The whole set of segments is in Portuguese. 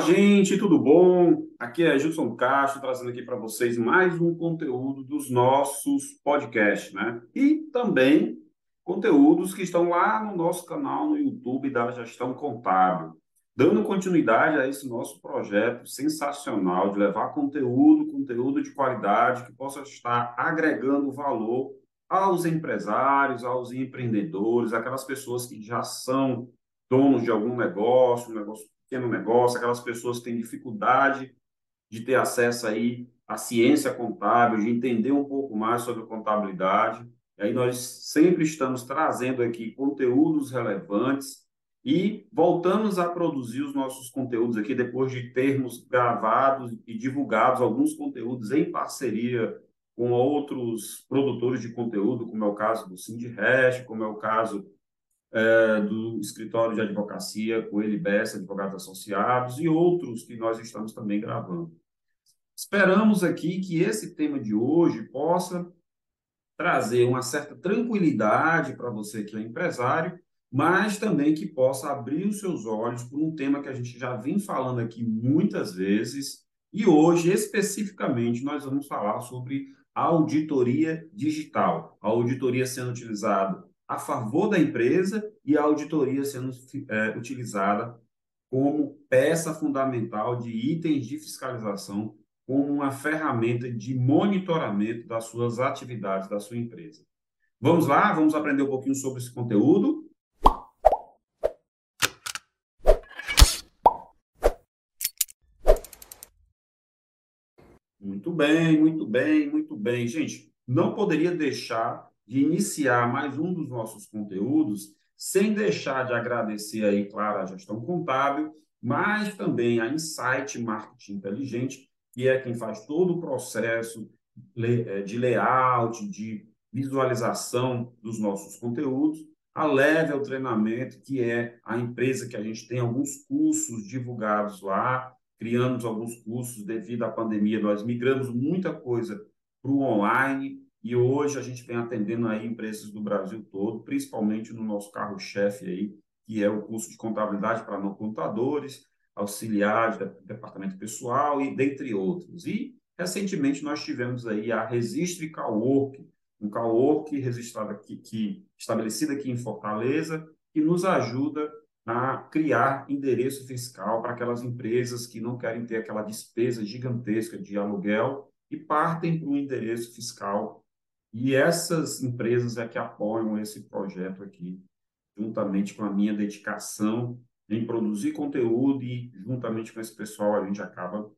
gente, tudo bom? Aqui é Gilson Castro trazendo aqui para vocês mais um conteúdo dos nossos podcasts, né? E também conteúdos que estão lá no nosso canal no YouTube da Gestão Contábil, dando continuidade a esse nosso projeto sensacional de levar conteúdo, conteúdo de qualidade que possa estar agregando valor aos empresários, aos empreendedores, aquelas pessoas que já são donos de algum negócio, um negócio pequeno negócio, aquelas pessoas que têm dificuldade de ter acesso aí à ciência contábil, de entender um pouco mais sobre contabilidade. E aí nós sempre estamos trazendo aqui conteúdos relevantes e voltamos a produzir os nossos conteúdos aqui depois de termos gravados e divulgados alguns conteúdos em parceria com outros produtores de conteúdo, como é o caso do Cindy Hash, como é o caso é, do escritório de advocacia, Coelho Bessa, Advogados Associados, e outros que nós estamos também gravando. Esperamos aqui que esse tema de hoje possa trazer uma certa tranquilidade para você que é empresário, mas também que possa abrir os seus olhos para um tema que a gente já vem falando aqui muitas vezes, e hoje, especificamente, nós vamos falar sobre auditoria digital. A auditoria sendo utilizada a favor da empresa e a auditoria sendo é, utilizada como peça fundamental de itens de fiscalização, como uma ferramenta de monitoramento das suas atividades da sua empresa. Vamos lá, vamos aprender um pouquinho sobre esse conteúdo. Muito bem, muito bem, muito bem. Gente, não poderia deixar de iniciar mais um dos nossos conteúdos, sem deixar de agradecer aí, claro, a gestão contábil, mas também a Insight Marketing Inteligente, que é quem faz todo o processo é, de layout, de visualização dos nossos conteúdos, a Level Treinamento, que é a empresa que a gente tem alguns cursos divulgados lá, criamos alguns cursos devido à pandemia, nós migramos muita coisa para o online, e hoje a gente vem atendendo aí empresas do Brasil todo, principalmente no nosso carro-chefe aí, que é o curso de contabilidade para não contadores, auxiliares, departamento pessoal e dentre outros. E recentemente nós tivemos aí a Registre Cowork, um Cowork registrado aqui, que, estabelecido aqui em Fortaleza, que nos ajuda a criar endereço fiscal para aquelas empresas que não querem ter aquela despesa gigantesca de aluguel e partem para um endereço fiscal e essas empresas é que apoiam esse projeto aqui, juntamente com a minha dedicação em produzir conteúdo e juntamente com esse pessoal a gente acaba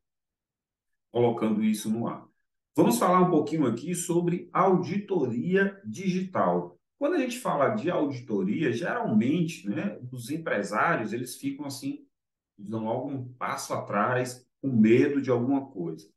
colocando isso no ar. Vamos falar um pouquinho aqui sobre auditoria digital. Quando a gente fala de auditoria, geralmente, né, os empresários, eles ficam assim, dão algum passo atrás, com medo de alguma coisa.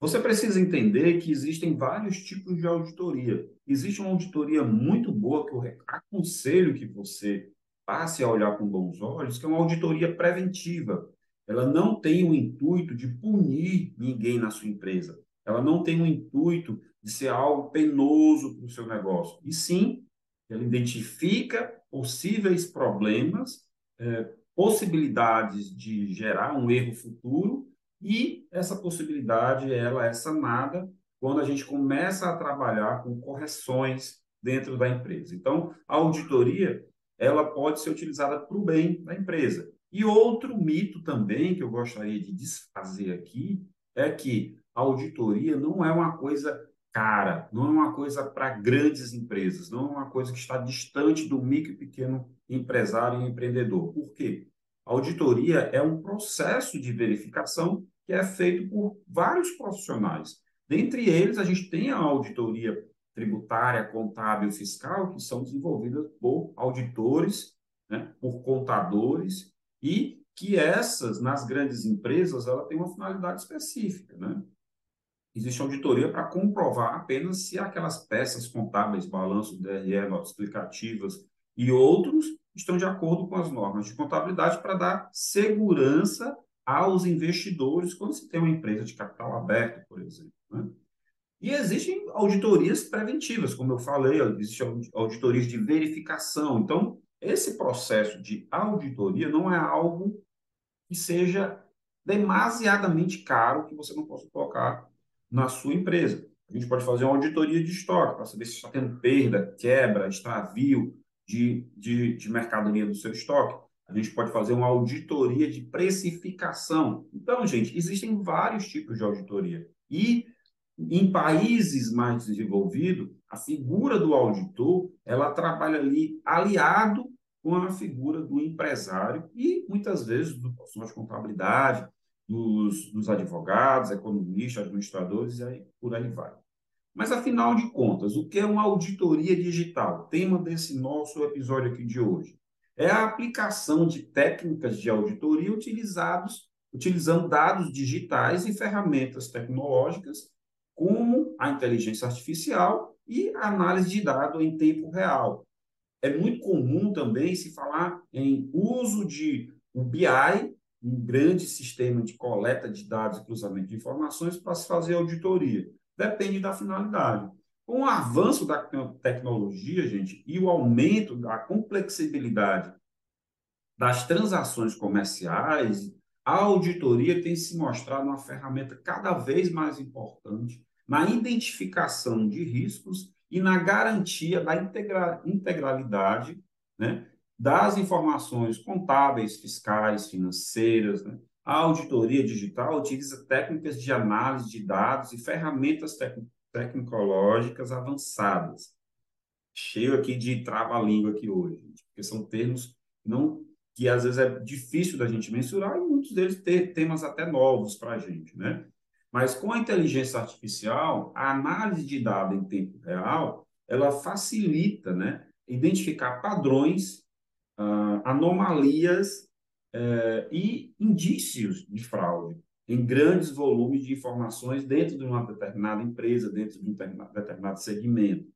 Você precisa entender que existem vários tipos de auditoria. Existe uma auditoria muito boa que eu aconselho que você passe a olhar com bons olhos, que é uma auditoria preventiva. Ela não tem o intuito de punir ninguém na sua empresa. Ela não tem o intuito de ser algo penoso para o seu negócio. E sim, ela identifica possíveis problemas, eh, possibilidades de gerar um erro futuro e essa possibilidade ela é sanada quando a gente começa a trabalhar com correções dentro da empresa. Então, a auditoria ela pode ser utilizada para o bem da empresa. E outro mito também que eu gostaria de desfazer aqui é que a auditoria não é uma coisa cara, não é uma coisa para grandes empresas, não é uma coisa que está distante do micro e pequeno empresário e empreendedor. Por quê? A auditoria é um processo de verificação que é feito por vários profissionais. Dentre eles, a gente tem a auditoria tributária, contábil, fiscal, que são desenvolvidas por auditores, né, por contadores, e que essas, nas grandes empresas, ela tem uma finalidade específica. Né? Existe auditoria para comprovar apenas se aquelas peças contábeis, balanço, DRE, notas explicativas e outros estão de acordo com as normas de contabilidade para dar segurança aos investidores quando se tem uma empresa de capital aberto, por exemplo. Né? E existem auditorias preventivas, como eu falei, existem auditorias de verificação. Então, esse processo de auditoria não é algo que seja demasiadamente caro que você não possa colocar na sua empresa. A gente pode fazer uma auditoria de estoque para saber se está tendo perda, quebra, extravio de, de, de mercadoria do seu estoque. A gente pode fazer uma auditoria de precificação. Então, gente, existem vários tipos de auditoria. E em países mais desenvolvidos, a figura do auditor, ela trabalha ali aliado com a figura do empresário e muitas vezes do profissional de contabilidade, dos, dos advogados, economistas, administradores e aí por aí vai. Mas afinal de contas, o que é uma auditoria digital? Tema desse nosso episódio aqui de hoje é a aplicação de técnicas de auditoria utilizados utilizando dados digitais e ferramentas tecnológicas como a inteligência artificial e a análise de dados em tempo real. É muito comum também se falar em uso de um BI, um grande sistema de coleta de dados e cruzamento de informações para se fazer auditoria. Depende da finalidade. Com o avanço da tecnologia, gente, e o aumento da complexibilidade das transações comerciais, a auditoria tem se mostrado uma ferramenta cada vez mais importante na identificação de riscos e na garantia da integra integralidade né, das informações contábeis, fiscais, financeiras. Né? A auditoria digital utiliza técnicas de análise de dados e ferramentas tecnológicas avançadas. Cheio aqui de trava-língua aqui hoje, porque são termos não que às vezes é difícil da gente mensurar e muitos deles têm temas até novos para a gente, né? Mas com a inteligência artificial, a análise de dados em tempo real, ela facilita, né, identificar padrões, uh, anomalias uh, e indícios de fraude em grandes volumes de informações dentro de uma determinada empresa, dentro de um determinado segmento.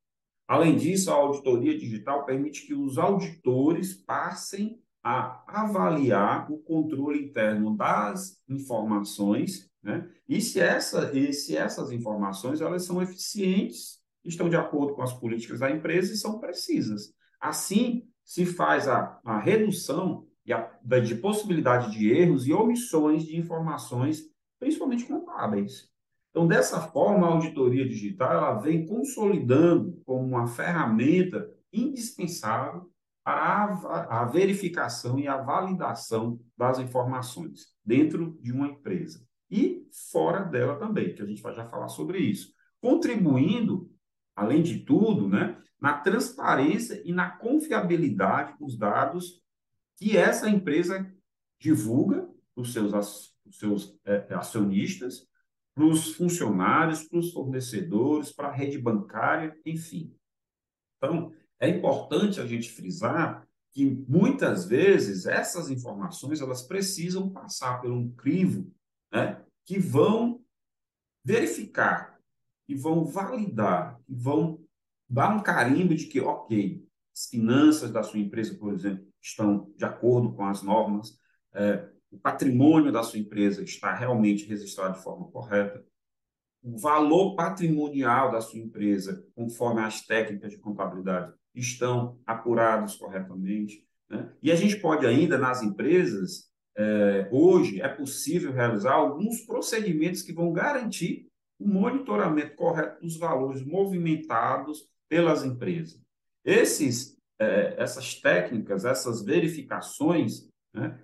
Além disso, a auditoria digital permite que os auditores passem a avaliar o controle interno das informações, né? E se, essa, e se essas informações elas são eficientes, estão de acordo com as políticas da empresa e são precisas. Assim, se faz a, a redução a, de possibilidade de erros e omissões de informações, principalmente contábeis. Então, dessa forma, a auditoria digital ela vem consolidando como uma ferramenta indispensável a, a verificação e a validação das informações dentro de uma empresa e fora dela também, que a gente vai já falar sobre isso, contribuindo, além de tudo, né, na transparência e na confiabilidade dos dados que essa empresa divulga para os seus, os seus é, acionistas, para os funcionários, para os fornecedores, para a rede bancária, enfim. Então, é importante a gente frisar que muitas vezes essas informações elas precisam passar por um crivo né, que vão verificar, que vão validar, que vão dar um carimbo de que, ok, as finanças da sua empresa, por exemplo, estão de acordo com as normas, é, o patrimônio da sua empresa está realmente registrado de forma correta, o valor patrimonial da sua empresa, conforme as técnicas de contabilidade, estão apurados corretamente. Né? E a gente pode ainda, nas empresas, é, hoje é possível realizar alguns procedimentos que vão garantir o monitoramento correto dos valores movimentados pelas empresas. Esses, é, essas técnicas, essas verificações, né,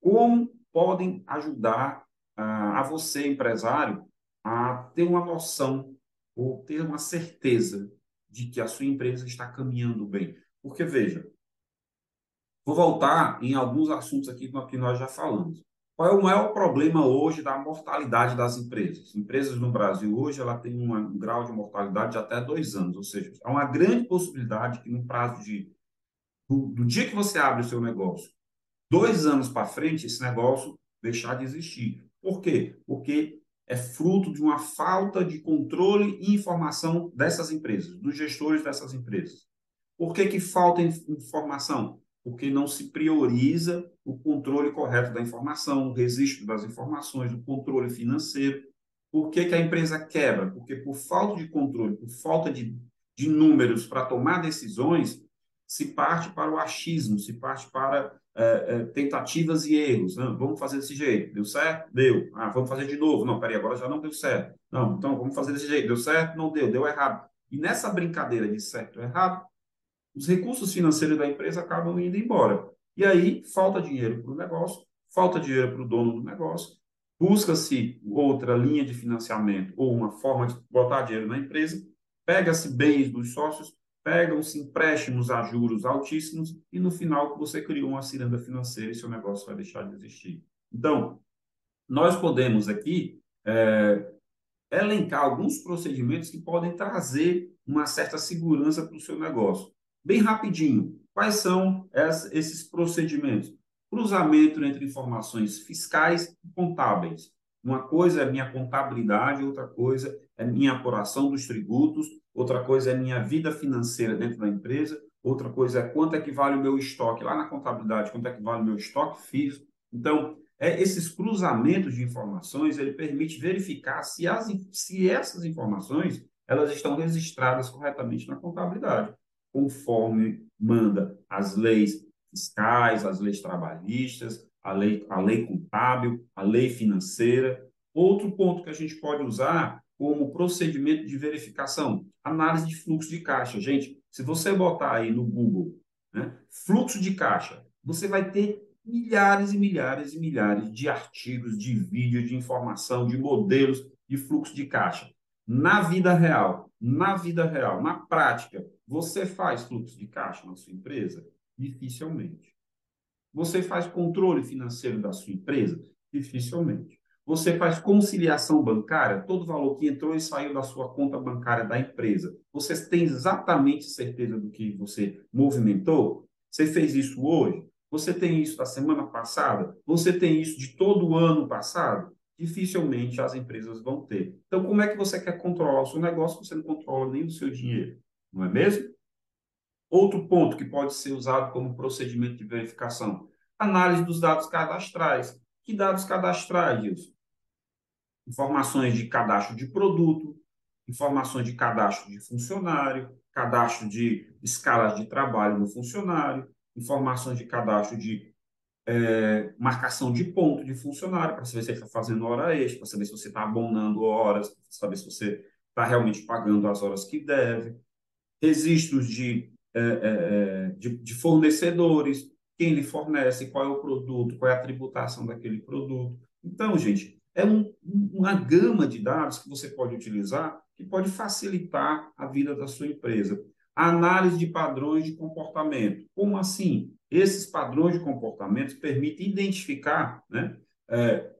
como podem ajudar a, a você, empresário, a ter uma noção ou ter uma certeza de que a sua empresa está caminhando bem. Porque, veja, vou voltar em alguns assuntos aqui que nós já falamos. Qual é o maior problema hoje da mortalidade das empresas? Empresas no Brasil hoje ela tem um grau de mortalidade de até dois anos, ou seja, há uma grande possibilidade que no prazo de do, do dia que você abre o seu negócio, dois anos para frente, esse negócio deixar de existir. Por quê? Porque é fruto de uma falta de controle e informação dessas empresas, dos gestores dessas empresas. Por que, que falta informação? Porque não se prioriza o controle correto da informação, o registro das informações, o controle financeiro. Por que, que a empresa quebra? Porque por falta de controle, por falta de, de números para tomar decisões, se parte para o achismo, se parte para é, é, tentativas e erros. Não, vamos fazer desse jeito. Deu certo? Deu. Ah, vamos fazer de novo. Não, peraí, agora já não deu certo. Não, então vamos fazer desse jeito. Deu certo? Não deu. Deu errado. E nessa brincadeira de certo ou errado, os recursos financeiros da empresa acabam indo embora. E aí falta dinheiro para o negócio, falta dinheiro para o dono do negócio, busca-se outra linha de financiamento ou uma forma de botar dinheiro na empresa, pega-se bens dos sócios, pegam-se empréstimos a juros altíssimos e no final você criou uma ciranda financeira e seu negócio vai deixar de existir. Então, nós podemos aqui é, elencar alguns procedimentos que podem trazer uma certa segurança para o seu negócio. Bem rapidinho, quais são esses procedimentos? Cruzamento entre informações fiscais e contábeis. Uma coisa é minha contabilidade, outra coisa é minha apuração dos tributos, outra coisa é minha vida financeira dentro da empresa, outra coisa é quanto é que vale o meu estoque lá na contabilidade, quanto é que vale o meu estoque físico. Então, é, esses cruzamentos de informações, ele permite verificar se, as, se essas informações elas estão registradas corretamente na contabilidade, conforme manda as leis fiscais, as leis trabalhistas, a lei, a lei contábil, a lei financeira. Outro ponto que a gente pode usar como procedimento de verificação, análise de fluxo de caixa. Gente, se você botar aí no Google né, fluxo de caixa, você vai ter milhares e milhares e milhares de artigos, de vídeos, de informação, de modelos de fluxo de caixa. Na vida real, na vida real, na prática, você faz fluxo de caixa na sua empresa? Dificilmente. Você faz controle financeiro da sua empresa? Dificilmente. Você faz conciliação bancária, todo valor que entrou e saiu da sua conta bancária da empresa. Você tem exatamente certeza do que você movimentou? Você fez isso hoje? Você tem isso da semana passada? Você tem isso de todo o ano passado? Dificilmente as empresas vão ter. Então, como é que você quer controlar o seu negócio se você não controla nem o seu dinheiro? Não é mesmo? Outro ponto que pode ser usado como procedimento de verificação: análise dos dados cadastrais. Que dados cadastrais, Gilson? informações de cadastro de produto, informações de cadastro de funcionário, cadastro de escalas de trabalho no funcionário, informações de cadastro de é, marcação de ponto de funcionário, para saber se ele está fazendo hora extra, para saber se você está abonando horas, para saber se você está realmente pagando as horas que deve, registros de, é, é, é, de, de fornecedores, quem lhe fornece, qual é o produto, qual é a tributação daquele produto. Então, gente, é um, uma gama de dados que você pode utilizar que pode facilitar a vida da sua empresa. Análise de padrões de comportamento. Como assim? Esses padrões de comportamento permitem identificar né, é,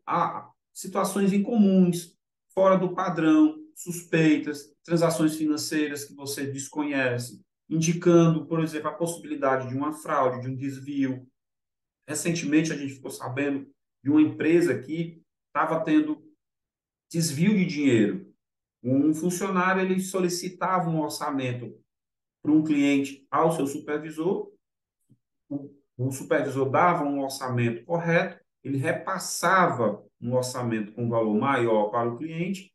situações incomuns, fora do padrão, suspeitas, transações financeiras que você desconhece, indicando, por exemplo, a possibilidade de uma fraude, de um desvio. Recentemente, a gente ficou sabendo de uma empresa que estava tendo desvio de dinheiro. Um funcionário ele solicitava um orçamento para um cliente ao seu supervisor, o, supervisor dava um orçamento correto, ele repassava um orçamento com valor maior para o cliente,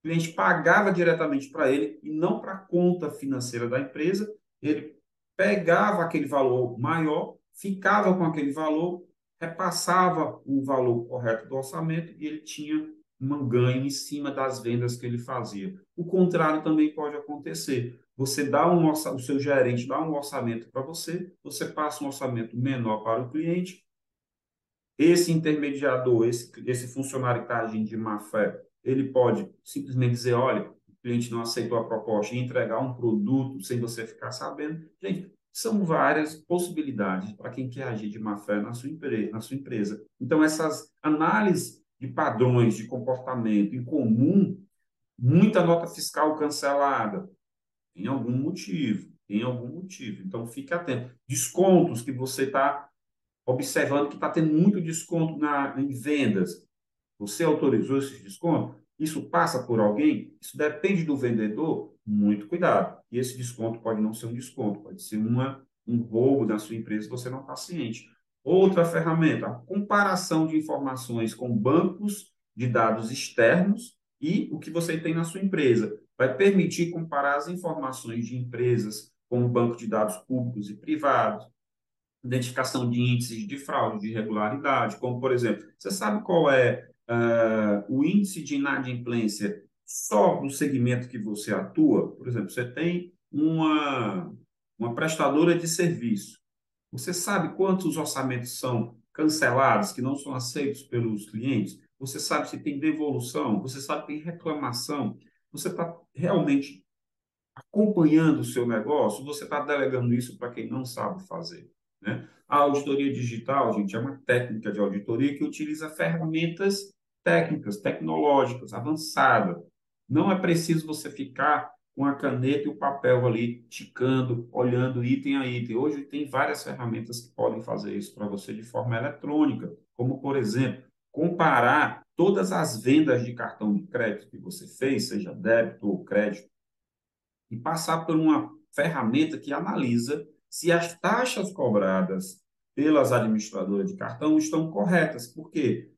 o cliente pagava diretamente para ele e não para a conta financeira da empresa, ele pegava aquele valor maior, ficava com aquele valor repassava o valor correto do orçamento e ele tinha um ganho em cima das vendas que ele fazia. O contrário também pode acontecer. Você dá um o seu gerente dá um orçamento para você, você passa um orçamento menor para o cliente. Esse intermediador, esse, esse funcionário que está agindo de má fé, ele pode simplesmente dizer, olha, o cliente não aceitou a proposta e entregar um produto sem você ficar sabendo. Gente, são várias possibilidades para quem quer agir de má fé na sua, empresa, na sua empresa. Então, essas análises de padrões de comportamento em comum, muita nota fiscal cancelada, tem algum motivo, tem algum motivo. Então, fique atento. Descontos que você está observando que está tendo muito desconto na, em vendas. Você autorizou esse desconto? Isso passa por alguém? Isso depende do vendedor? Muito cuidado. E esse desconto pode não ser um desconto, pode ser uma, um roubo da sua empresa você não está ciente. Outra ferramenta, a comparação de informações com bancos de dados externos e o que você tem na sua empresa. Vai permitir comparar as informações de empresas como banco de dados públicos e privados, identificação de índices de fraude, de irregularidade, como, por exemplo, você sabe qual é uh, o índice de inadimplência só do segmento que você atua? Por exemplo, você tem uma, uma prestadora de serviço. Você sabe quantos orçamentos são cancelados, que não são aceitos pelos clientes? Você sabe se tem devolução? Você sabe se tem reclamação? Você está realmente acompanhando o seu negócio? Você está delegando isso para quem não sabe fazer? Né? A auditoria digital, gente, é uma técnica de auditoria que utiliza ferramentas técnicas, tecnológicas, avançadas. Não é preciso você ficar com a caneta e o papel ali, ticando, olhando item a item. Hoje tem várias ferramentas que podem fazer isso para você de forma eletrônica, como, por exemplo, comparar todas as vendas de cartão de crédito que você fez, seja débito ou crédito, e passar por uma ferramenta que analisa se as taxas cobradas pelas administradoras de cartão estão corretas. Por quê?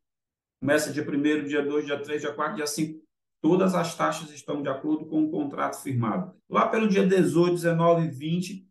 Começa dia 1 dia 2, dia 3, dia 4, dia 5. Todas as taxas estão de acordo com o contrato firmado. Lá pelo dia 18, 19 e 20,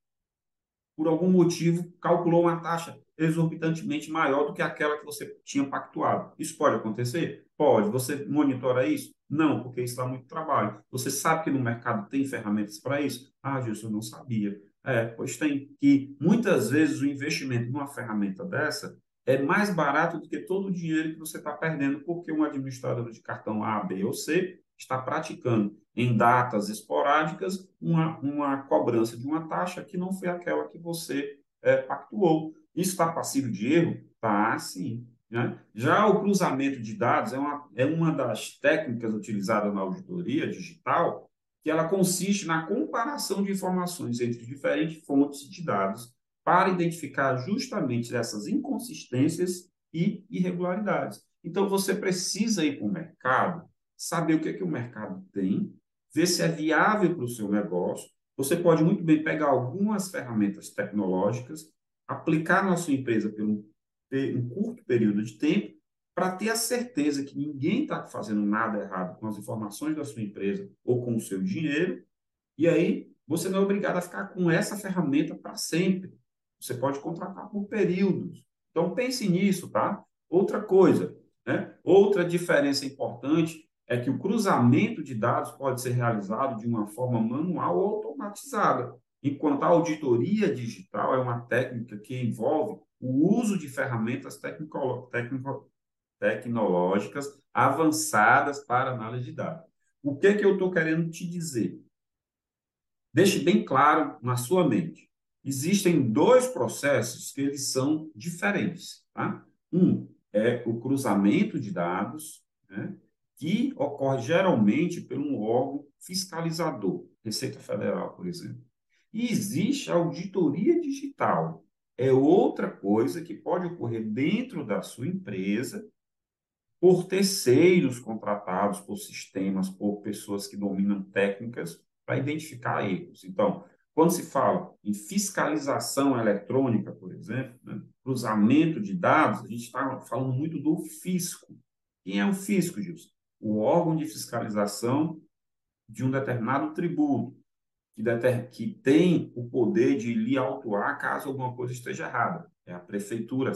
por algum motivo, calculou uma taxa exorbitantemente maior do que aquela que você tinha pactuado. Isso pode acontecer? Pode. Você monitora isso? Não, porque isso dá muito trabalho. Você sabe que no mercado tem ferramentas para isso? Ah, Gilson, eu não sabia. É, pois tem. Que muitas vezes o investimento numa ferramenta dessa é mais barato do que todo o dinheiro que você está perdendo, porque um administrador de cartão A, B ou C está praticando em datas esporádicas uma, uma cobrança de uma taxa que não foi aquela que você é, pactuou. Isso está passivo de erro? Tá, sim. Né? Já o cruzamento de dados é uma, é uma das técnicas utilizadas na auditoria digital que ela consiste na comparação de informações entre diferentes fontes de dados para identificar justamente essas inconsistências e irregularidades. Então, você precisa ir para o mercado, saber o que, é que o mercado tem, ver se é viável para o seu negócio. Você pode muito bem pegar algumas ferramentas tecnológicas, aplicar na sua empresa por um, um curto período de tempo para ter a certeza que ninguém está fazendo nada errado com as informações da sua empresa ou com o seu dinheiro, e aí você não é obrigado a ficar com essa ferramenta para sempre. Você pode contratar por períodos. Então pense nisso, tá? Outra coisa, né? Outra diferença importante é que o cruzamento de dados pode ser realizado de uma forma manual ou automatizada, enquanto a auditoria digital é uma técnica que envolve o uso de ferramentas técnico, técnico, tecnológicas avançadas para análise de dados. O que, que eu estou querendo te dizer? Deixe bem claro na sua mente. Existem dois processos que eles são diferentes. Tá? Um é o cruzamento de dados, né, que ocorre geralmente por um órgão fiscalizador, Receita Federal, por exemplo. E existe auditoria digital. É outra coisa que pode ocorrer dentro da sua empresa por terceiros contratados, por sistemas, por pessoas que dominam técnicas para identificar erros. Então, quando se fala em fiscalização eletrônica, por exemplo, né, cruzamento de dados, a gente está falando muito do fisco. Quem é o fisco, Gilson? O órgão de fiscalização de um determinado tributo, que, deter... que tem o poder de lhe autuar caso alguma coisa esteja errada. É a prefeitura,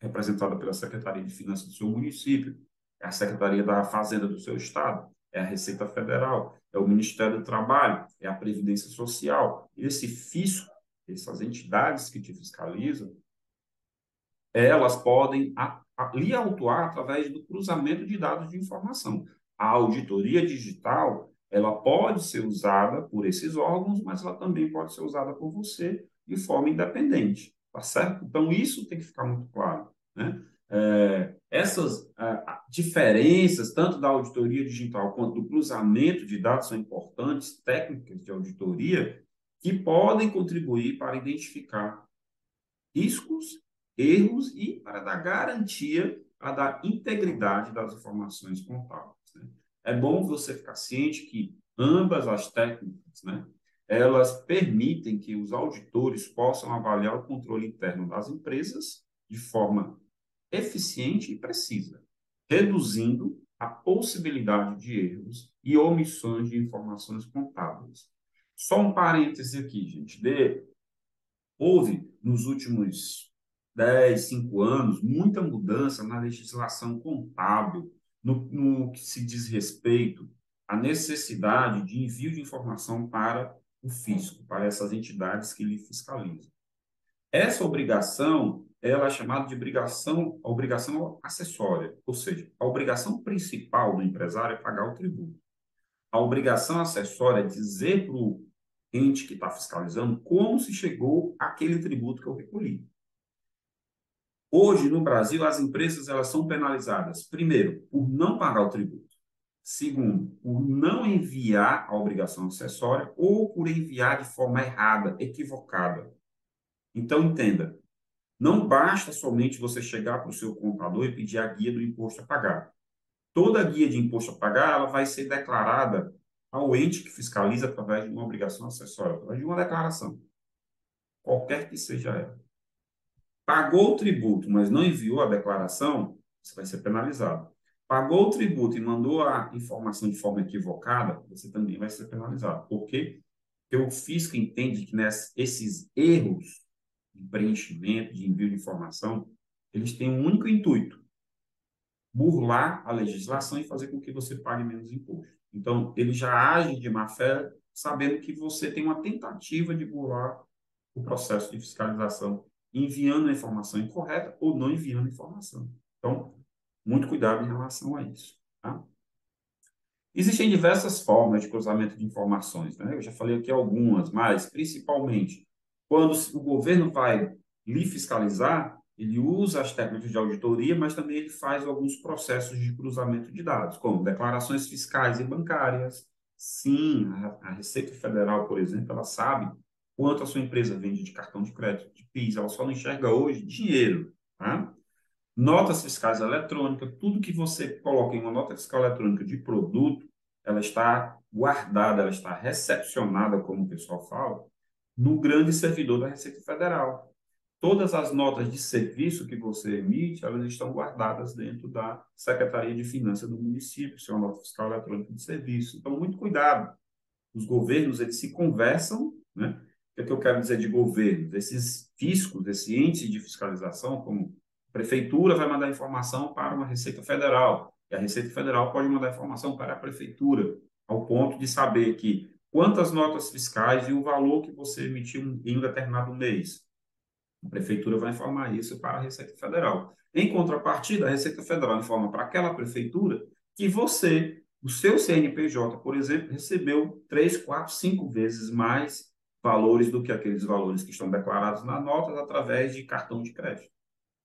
representada pela Secretaria de Finanças do seu município, é a Secretaria da Fazenda do seu estado, é a Receita Federal, é o Ministério do Trabalho, é a Previdência Social. Esse fisco, essas entidades que te fiscalizam, elas podem a, a, lhe autuar através do cruzamento de dados de informação. A auditoria digital, ela pode ser usada por esses órgãos, mas ela também pode ser usada por você de forma independente. Tá certo? Então, isso tem que ficar muito claro. Né? É, essas diferenças, tanto da auditoria digital quanto do cruzamento de dados, são importantes, técnicas de auditoria, que podem contribuir para identificar riscos, erros e para dar garantia a da integridade das informações contábeis. É bom você ficar ciente que ambas as técnicas, né, elas permitem que os auditores possam avaliar o controle interno das empresas de forma eficiente e precisa, reduzindo a possibilidade de erros e omissões de informações contábeis. Só um parêntese aqui, gente. De, houve nos últimos 10, 5 anos muita mudança na legislação contábil, no, no que se diz respeito à necessidade de envio de informação para o fisco, para essas entidades que lhe fiscalizam. Essa obrigação ela é chamada de obrigação, obrigação acessória, ou seja, a obrigação principal do empresário é pagar o tributo. A obrigação acessória é dizer para o ente que está fiscalizando como se chegou aquele tributo que eu recolhi. Hoje, no Brasil, as empresas elas são penalizadas, primeiro, por não pagar o tributo. Segundo, por não enviar a obrigação acessória ou por enviar de forma errada, equivocada. Então, entenda, não basta somente você chegar para o seu contador e pedir a guia do imposto a pagar. Toda guia de imposto a pagar ela vai ser declarada ao ente que fiscaliza através de uma obrigação acessória, através de uma declaração, qualquer que seja ela. Pagou o tributo, mas não enviou a declaração, você vai ser penalizado. Pagou o tributo e mandou a informação de forma equivocada, você também vai ser penalizado. Por quê? Porque o fisco entende que nesses erros de preenchimento, de envio de informação, eles têm um único intuito: burlar a legislação e fazer com que você pague menos imposto. Então, ele já age de má fé, sabendo que você tem uma tentativa de burlar o processo de fiscalização, enviando a informação incorreta ou não enviando a informação. Então, muito cuidado em relação a isso. Tá? Existem diversas formas de cruzamento de informações. Né? Eu já falei aqui algumas, mas principalmente quando o governo vai lhe fiscalizar, ele usa as técnicas de auditoria, mas também ele faz alguns processos de cruzamento de dados, como declarações fiscais e bancárias. Sim, a, Receita Federal, por exemplo, ela sabe quanto a sua empresa vende de cartão de crédito, de PIS, ela só não enxerga hoje dinheiro. Tá? Notas fiscais eletrônicas, tudo que você coloca em uma nota fiscal eletrônica de produto, ela está guardada, ela está recepcionada, como o pessoal fala, no grande servidor da Receita Federal. Todas as notas de serviço que você emite, elas estão guardadas dentro da Secretaria de Finanças do município, se é uma nota fiscal eletrônica de serviço. Então, muito cuidado. Os governos, eles se conversam, né? O que, é que eu quero dizer de governos? Esses fiscos, esse índice de fiscalização, como a prefeitura vai mandar informação para uma Receita Federal, e a Receita Federal pode mandar informação para a prefeitura, ao ponto de saber que quantas notas fiscais e o valor que você emitiu em um determinado mês. A prefeitura vai informar isso para a Receita Federal. Em contrapartida, a Receita Federal informa para aquela prefeitura que você, o seu CNPJ, por exemplo, recebeu três, quatro, cinco vezes mais valores do que aqueles valores que estão declarados na nota através de cartão de crédito.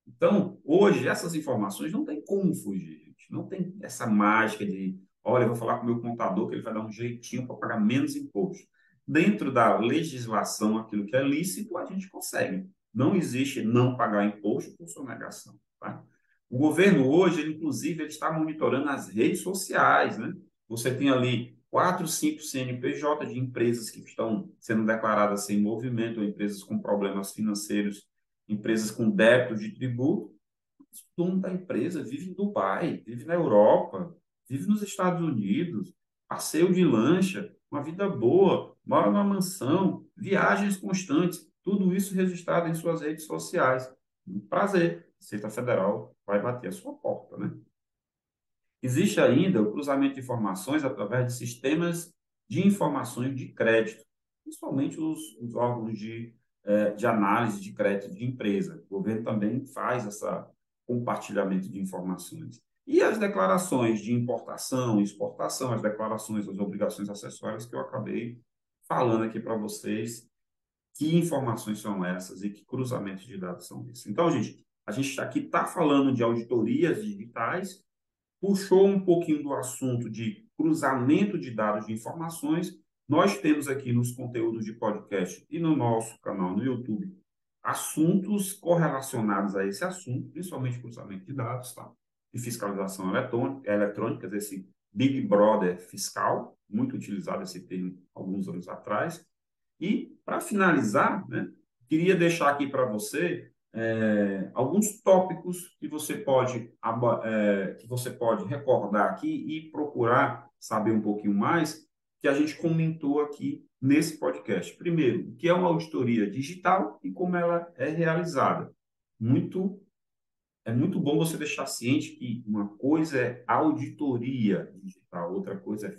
Então, hoje, essas informações não tem como fugir, gente. Não tem essa mágica de Olha, eu vou falar com o meu contador que ele vai dar um jeitinho para pagar menos imposto. Dentro da legislação, aquilo que é lícito, a gente consegue. Não existe não pagar imposto por sonegação. Tá? O governo hoje, ele, inclusive, ele está monitorando as redes sociais. Né? Você tem ali quatro, cinco CNPJ de empresas que estão sendo declaradas sem movimento, empresas com problemas financeiros, empresas com débito de tributo. O dono da empresa vive em Dubai, vive na Europa, vive nos Estados Unidos, passeio de lancha, uma vida boa, mora numa mansão, viagens constantes, tudo isso registrado em suas redes sociais. Um prazer, a Receita Federal vai bater a sua porta, né? Existe ainda o cruzamento de informações através de sistemas de informações de crédito, principalmente os, os órgãos de, eh, de análise de crédito de empresa. O governo também faz esse compartilhamento de informações. E as declarações de importação exportação, as declarações das obrigações acessórias que eu acabei falando aqui para vocês, que informações são essas e que cruzamentos de dados são esses. Então, gente, a gente aqui está falando de auditorias digitais, puxou um pouquinho do assunto de cruzamento de dados de informações. Nós temos aqui nos conteúdos de podcast e no nosso canal no YouTube assuntos correlacionados a esse assunto, principalmente cruzamento de dados, tá? de fiscalização eletrônica, esse Big Brother fiscal, muito utilizado esse termo alguns anos atrás. E, para finalizar, né, queria deixar aqui para você é, alguns tópicos que você pode é, que você pode recordar aqui e procurar saber um pouquinho mais que a gente comentou aqui nesse podcast. Primeiro, o que é uma auditoria digital e como ela é realizada. Muito é muito bom você deixar ciente que uma coisa é auditoria digital, outra coisa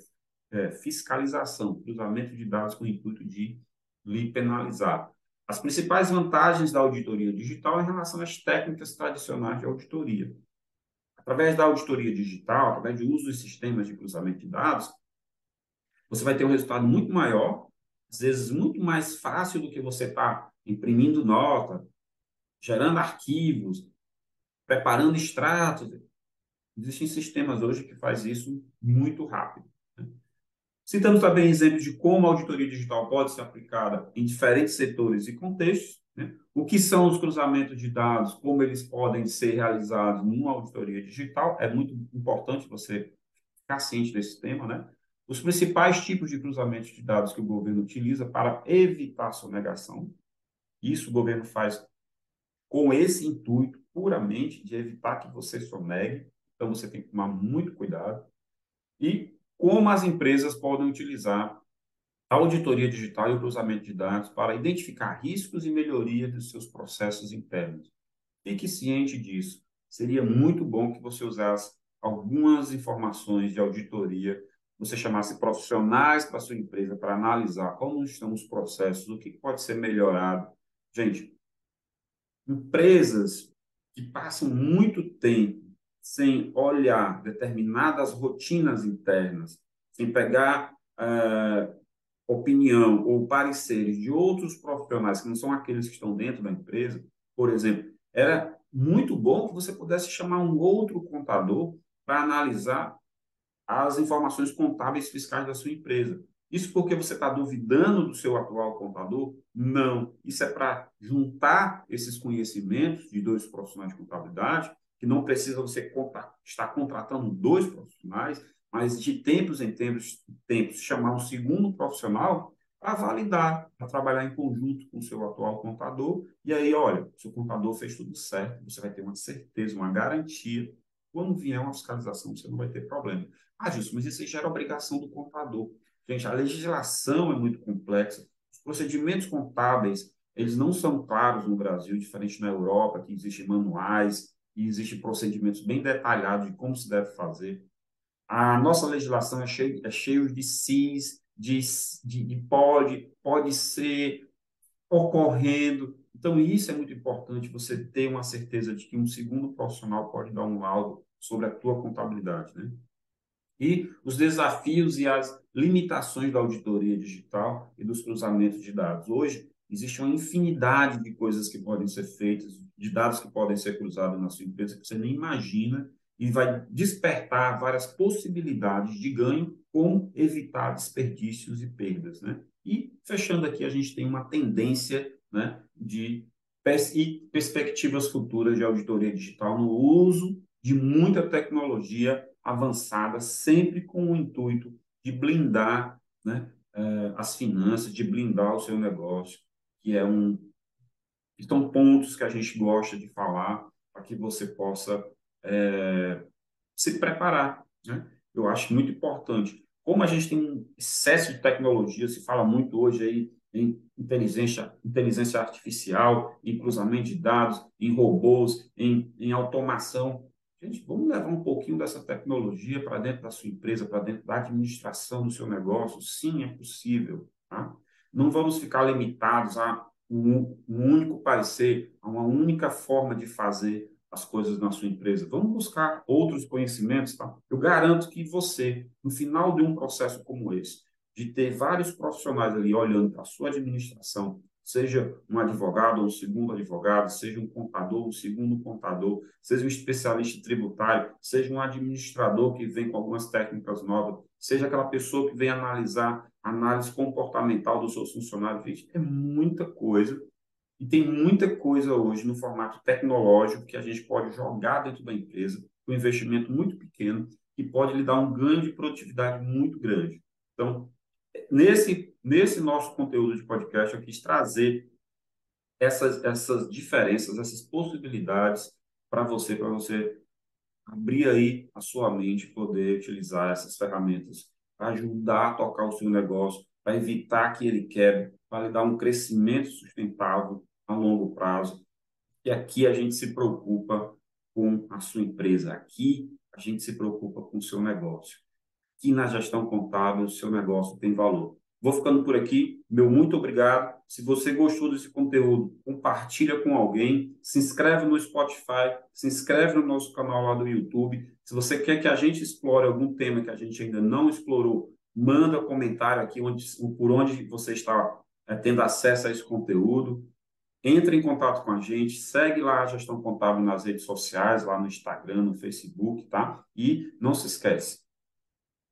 é, é fiscalização, cruzamento de dados com o intuito de lhe penalizar. As principais vantagens da auditoria digital em relação às técnicas tradicionais de auditoria. Através da auditoria digital, através do uso dos sistemas de cruzamento de dados, você vai ter um resultado muito maior, às vezes muito mais fácil do que você estar tá imprimindo nota, gerando arquivos, preparando extratos. Existem sistemas hoje que faz isso muito rápido. Citamos também exemplos de como a auditoria digital pode ser aplicada em diferentes setores e contextos, né? o que são os cruzamentos de dados, como eles podem ser realizados numa auditoria digital, é muito importante você ficar ciente desse tema, né? Os principais tipos de cruzamentos de dados que o governo utiliza para evitar sonegação, isso o governo faz com esse intuito puramente de evitar que você sonegue, então você tem que tomar muito cuidado. E como as empresas podem utilizar a auditoria digital e o cruzamento de dados para identificar riscos e melhoria dos seus processos internos. Fique ciente disso. Seria muito bom que você usasse algumas informações de auditoria, você chamasse profissionais para sua empresa para analisar como estão os processos, o que pode ser melhorado. Gente, empresas que passam muito tempo sem olhar determinadas rotinas internas, sem pegar uh, opinião ou pareceres de outros profissionais que não são aqueles que estão dentro da empresa, por exemplo, era muito bom que você pudesse chamar um outro contador para analisar as informações contábeis fiscais da sua empresa. Isso porque você está duvidando do seu atual contador? Não. Isso é para juntar esses conhecimentos de dois profissionais de contabilidade que não precisa você estar contratando dois profissionais, mas de tempos em tempos, tempos chamar um segundo profissional para validar, para trabalhar em conjunto com o seu atual contador. E aí, olha, se o contador fez tudo certo, você vai ter uma certeza, uma garantia. Quando vier uma fiscalização, você não vai ter problema. Ah, Gilson, mas isso gera obrigação do contador. Gente, a legislação é muito complexa. Os procedimentos contábeis, eles não são claros no Brasil, diferente na Europa, que existem manuais, e existem procedimentos bem detalhados de como se deve fazer. A nossa legislação é cheia é cheio de cis, de, de, de pode, pode ser, ocorrendo. Então, isso é muito importante, você ter uma certeza de que um segundo profissional pode dar um laudo sobre a tua contabilidade, né? E os desafios e as limitações da auditoria digital e dos cruzamentos de dados. Hoje, existe uma infinidade de coisas que podem ser feitas, de dados que podem ser cruzados na sua empresa que você nem imagina e vai despertar várias possibilidades de ganho, como evitar desperdícios e perdas, né? E fechando aqui, a gente tem uma tendência, né, de pers e perspectivas futuras de auditoria digital no uso de muita tecnologia avançada, sempre com o intuito de blindar, né, eh, as finanças, de blindar o seu negócio, que é um são pontos que a gente gosta de falar para que você possa é, se preparar. Né? Eu acho muito importante. Como a gente tem um excesso de tecnologia, se fala muito hoje aí em inteligência, inteligência artificial, em cruzamento de dados, em robôs, em, em automação. Gente, vamos levar um pouquinho dessa tecnologia para dentro da sua empresa, para dentro da administração do seu negócio. Sim, é possível. Tá? Não vamos ficar limitados a um, um único parecer, a uma única forma de fazer as coisas na sua empresa. Vamos buscar outros conhecimentos, tá? Eu garanto que você, no final de um processo como esse, de ter vários profissionais ali olhando para a sua administração, seja um advogado ou um segundo advogado, seja um contador, um segundo contador, seja um especialista tributário, seja um administrador que vem com algumas técnicas novas, seja aquela pessoa que vem analisar análise comportamental dos seus funcionários. Gente, é muita coisa e tem muita coisa hoje no formato tecnológico que a gente pode jogar dentro da empresa com um investimento muito pequeno e pode lhe dar um ganho de produtividade muito grande. Então, nesse, nesse nosso conteúdo de podcast, eu quis trazer essas, essas diferenças, essas possibilidades para você, para você abrir aí a sua mente poder utilizar essas ferramentas para ajudar a tocar o seu negócio, para evitar que ele quebre, para lhe dar um crescimento sustentável a longo prazo. E aqui a gente se preocupa com a sua empresa, aqui a gente se preocupa com o seu negócio. Aqui na gestão contábil, o seu negócio tem valor. Vou ficando por aqui. Meu muito obrigado. Se você gostou desse conteúdo, compartilha com alguém, se inscreve no Spotify, se inscreve no nosso canal lá do YouTube. Se você quer que a gente explore algum tema que a gente ainda não explorou, manda comentário aqui onde, por onde você está é, tendo acesso a esse conteúdo. Entre em contato com a gente, segue lá a Gestão Contábil nas redes sociais, lá no Instagram, no Facebook, tá? E não se esquece,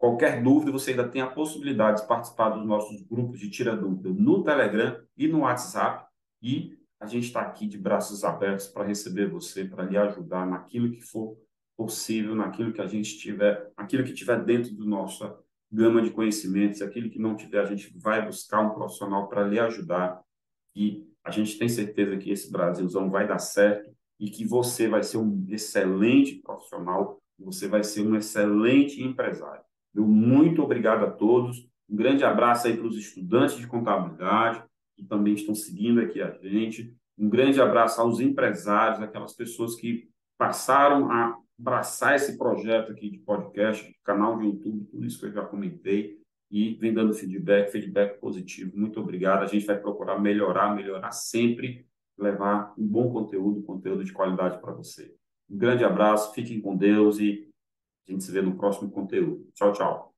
Qualquer dúvida, você ainda tem a possibilidade de participar dos nossos grupos de Tira Dúvida no Telegram e no WhatsApp. E a gente está aqui de braços abertos para receber você, para lhe ajudar naquilo que for possível, naquilo que a gente tiver, aquilo que tiver dentro do nossa gama de conhecimentos, aquilo que não tiver, a gente vai buscar um profissional para lhe ajudar. E a gente tem certeza que esse Brasilzão vai dar certo e que você vai ser um excelente profissional, você vai ser um excelente empresário. Meu muito obrigado a todos. Um grande abraço aí para os estudantes de contabilidade que também estão seguindo aqui a gente. Um grande abraço aos empresários, aquelas pessoas que passaram a abraçar esse projeto aqui de podcast, de canal de YouTube, tudo isso que eu já comentei e vem dando feedback, feedback positivo. Muito obrigado. A gente vai procurar melhorar, melhorar sempre, levar um bom conteúdo, conteúdo de qualidade para você. Um grande abraço, fiquem com Deus e a gente se vê no próximo conteúdo. Tchau, tchau.